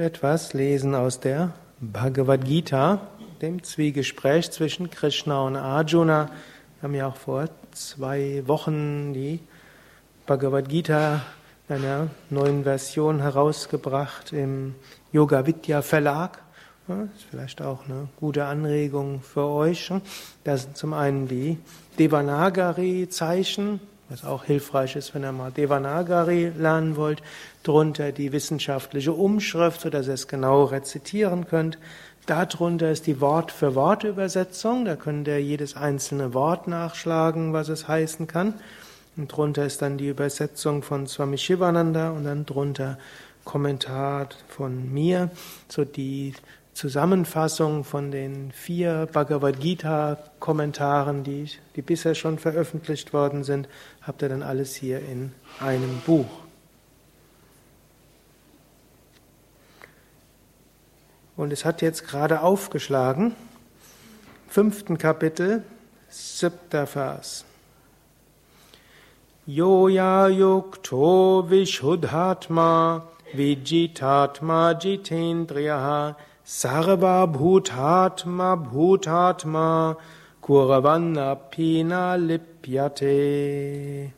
etwas lesen aus der Bhagavad Gita, dem Zwiegespräch zwischen Krishna und Arjuna. Wir haben ja auch vor zwei Wochen die Bhagavad Gita in einer neuen Version herausgebracht im Yoga Vidya Verlag. Das ist vielleicht auch eine gute Anregung für euch. Das sind zum einen die Devanagari-Zeichen, was auch hilfreich ist, wenn ihr mal Devanagari lernen wollt, drunter die wissenschaftliche Umschrift, sodass ihr es genau rezitieren könnt. Darunter ist die Wort-für-Wort-Übersetzung, da könnt ihr jedes einzelne Wort nachschlagen, was es heißen kann. Und drunter ist dann die Übersetzung von Swami Shivananda und dann drunter Kommentar von mir, so die Zusammenfassung von den vier Bhagavad Gita Kommentaren, die, die bisher schon veröffentlicht worden sind, habt ihr dann alles hier in einem Buch. Und es hat jetzt gerade aufgeschlagen, fünften Kapitel, siebter Vers. Yoya yukto vishuddhatma vijitatma jitendriyaha Sarva Bhutatma Bhutatma Kuravanna Pina Lipyate.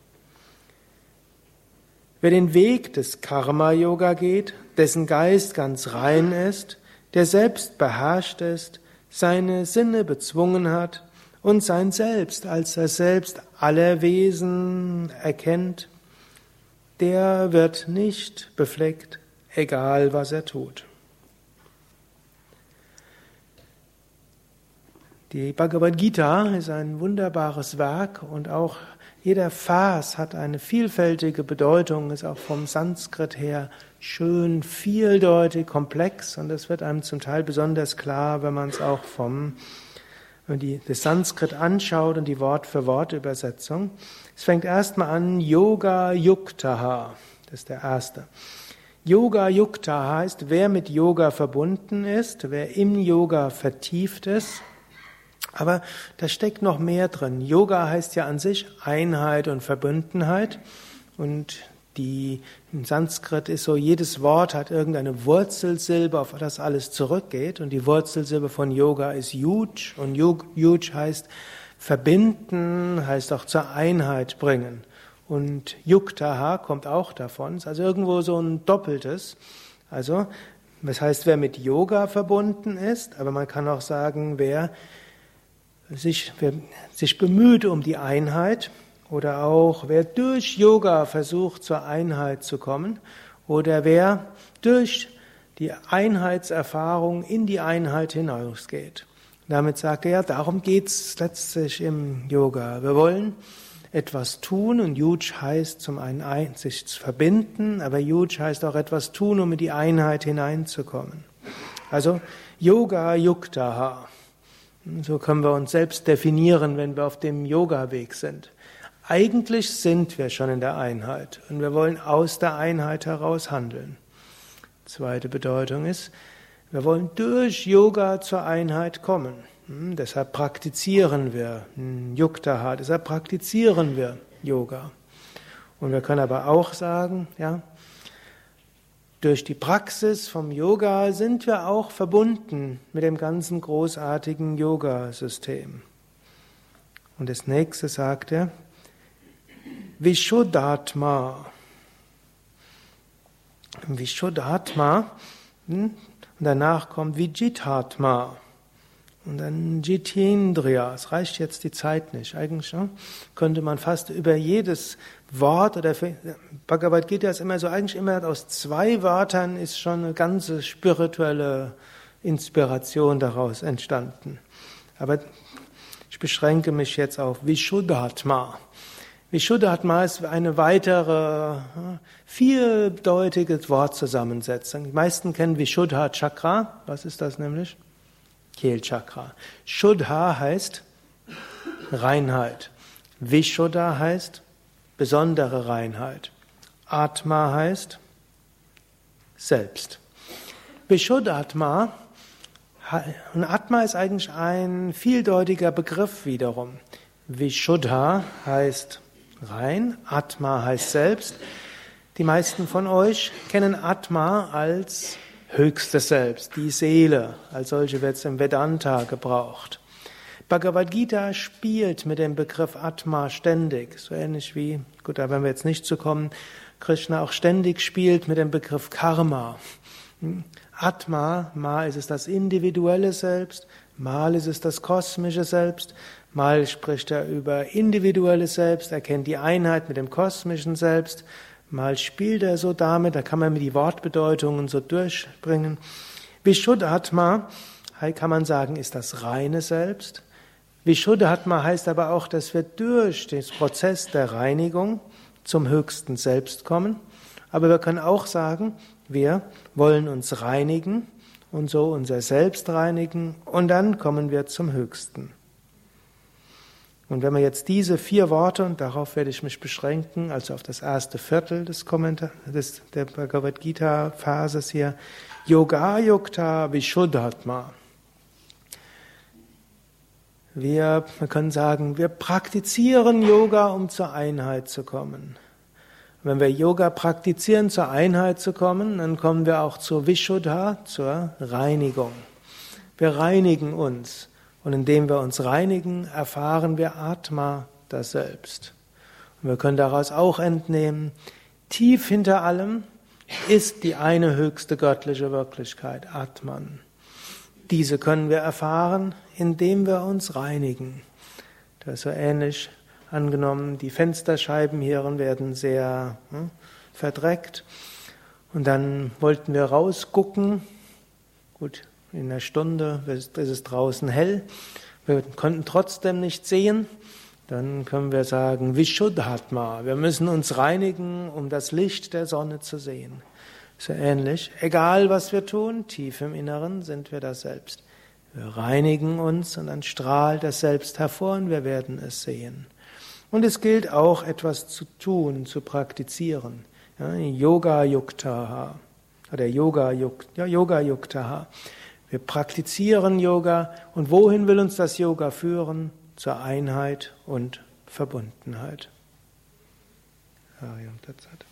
Wer den Weg des Karma-Yoga geht, dessen Geist ganz rein ist, der selbst beherrscht ist, seine Sinne bezwungen hat und sein Selbst als er selbst aller Wesen erkennt, der wird nicht befleckt, egal was er tut. Die Bhagavad Gita ist ein wunderbares Werk und auch jeder Vers hat eine vielfältige Bedeutung, ist auch vom Sanskrit her schön, vieldeutig, komplex und es wird einem zum Teil besonders klar, wenn man es auch vom wenn die, das Sanskrit anschaut und die Wort-für-Wort-Übersetzung. Es fängt erstmal an, Yoga Yuktaha. Das ist der erste. Yoga Yukta heißt, wer mit Yoga verbunden ist, wer im Yoga vertieft ist, aber da steckt noch mehr drin. Yoga heißt ja an sich Einheit und Verbundenheit. Und die, im Sanskrit ist so, jedes Wort hat irgendeine Wurzelsilbe, auf das alles zurückgeht. Und die Wurzelsilbe von Yoga ist Yuj. Und Yuj heißt verbinden, heißt auch zur Einheit bringen. Und Yuktaha kommt auch davon. Ist also irgendwo so ein Doppeltes. Also, das heißt, wer mit Yoga verbunden ist, aber man kann auch sagen, wer sich, wer sich bemüht um die Einheit oder auch wer durch Yoga versucht zur Einheit zu kommen oder wer durch die Einheitserfahrung in die Einheit hinausgeht. Damit sagt er, ja, darum geht's letztlich im Yoga. Wir wollen etwas tun und Yuj heißt zum einen sich verbinden, aber Yuj heißt auch etwas tun, um in die Einheit hineinzukommen. Also Yoga Yuktaha. So können wir uns selbst definieren, wenn wir auf dem Yoga-Weg sind. Eigentlich sind wir schon in der Einheit und wir wollen aus der Einheit heraus handeln. Zweite Bedeutung ist, wir wollen durch Yoga zur Einheit kommen. Hm, deshalb praktizieren wir Yuktaha, deshalb praktizieren wir Yoga. Und wir können aber auch sagen, ja, durch die Praxis vom Yoga sind wir auch verbunden mit dem ganzen großartigen Yoga-System. Und das nächste sagt er, Vishuddhatma. Vishuddhatma. Hm? Und danach kommt Vijithatma. Und dann Jitendriya. Es reicht jetzt die Zeit nicht. Eigentlich ne? könnte man fast über jedes Wort oder Bhagavad Gita ist immer so, eigentlich immer aus zwei Wörtern ist schon eine ganze spirituelle Inspiration daraus entstanden. Aber ich beschränke mich jetzt auf Vishuddhatma. Vishuddhatma ist eine weitere vieldeutige Wortzusammensetzung. Die meisten kennen Vishuddha Chakra. Was ist das nämlich? Kehlchakra. Shuddha heißt Reinheit. Vishuddha heißt besondere Reinheit. Atma heißt Selbst. Vishuddhatma und Atma ist eigentlich ein vieldeutiger Begriff wiederum. Vishuddha heißt rein, Atma heißt selbst. Die meisten von euch kennen Atma als höchstes Selbst, die Seele. Als solche wird es im Vedanta gebraucht. Bhagavad Gita spielt mit dem Begriff Atma ständig, so ähnlich wie, gut, da werden wir jetzt nicht zu kommen, Krishna auch ständig spielt mit dem Begriff Karma. Atma, mal ist es das individuelle Selbst, mal ist es das kosmische Selbst, mal spricht er über individuelles Selbst, er kennt die Einheit mit dem kosmischen Selbst, mal spielt er so damit, da kann man die Wortbedeutungen so durchbringen. Vishuddhatma, kann man sagen, ist das reine Selbst. Vishuddhatma heißt aber auch, dass wir durch den Prozess der Reinigung zum höchsten Selbst kommen. Aber wir können auch sagen, wir wollen uns reinigen und so unser Selbst reinigen und dann kommen wir zum Höchsten. Und wenn wir jetzt diese vier Worte, und darauf werde ich mich beschränken, also auf das erste Viertel des Kommentar des, der Bhagavad Gita Phases hier, Yoga Yukta Vishuddhatma. Wir, wir können sagen, wir praktizieren Yoga, um zur Einheit zu kommen. Wenn wir Yoga praktizieren, zur Einheit zu kommen, dann kommen wir auch zur Vishuddha, zur Reinigung. Wir reinigen uns. Und indem wir uns reinigen, erfahren wir Atma, das Selbst. Und wir können daraus auch entnehmen, tief hinter allem ist die eine höchste göttliche Wirklichkeit, Atman. Diese können wir erfahren, indem wir uns reinigen. Das ist so ähnlich Angenommen, die Fensterscheiben hier werden sehr hm, verdreckt. Und dann wollten wir rausgucken. Gut, in einer Stunde ist es draußen hell. Wir konnten trotzdem nicht sehen. Dann können wir sagen, Vishuddhatma. Wir müssen uns reinigen, um das Licht der Sonne zu sehen. So ähnlich. Egal was wir tun, tief im Inneren sind wir das Selbst. Wir reinigen uns und dann strahlt das Selbst hervor und wir werden es sehen. Und es gilt auch etwas zu tun, zu praktizieren. Ja, Yoga Yuktaha oder Yoga, Yuk, ja, Yoga Yuktaha. Wir praktizieren Yoga und wohin will uns das Yoga führen? Zur Einheit und Verbundenheit. Ariam Tatsat.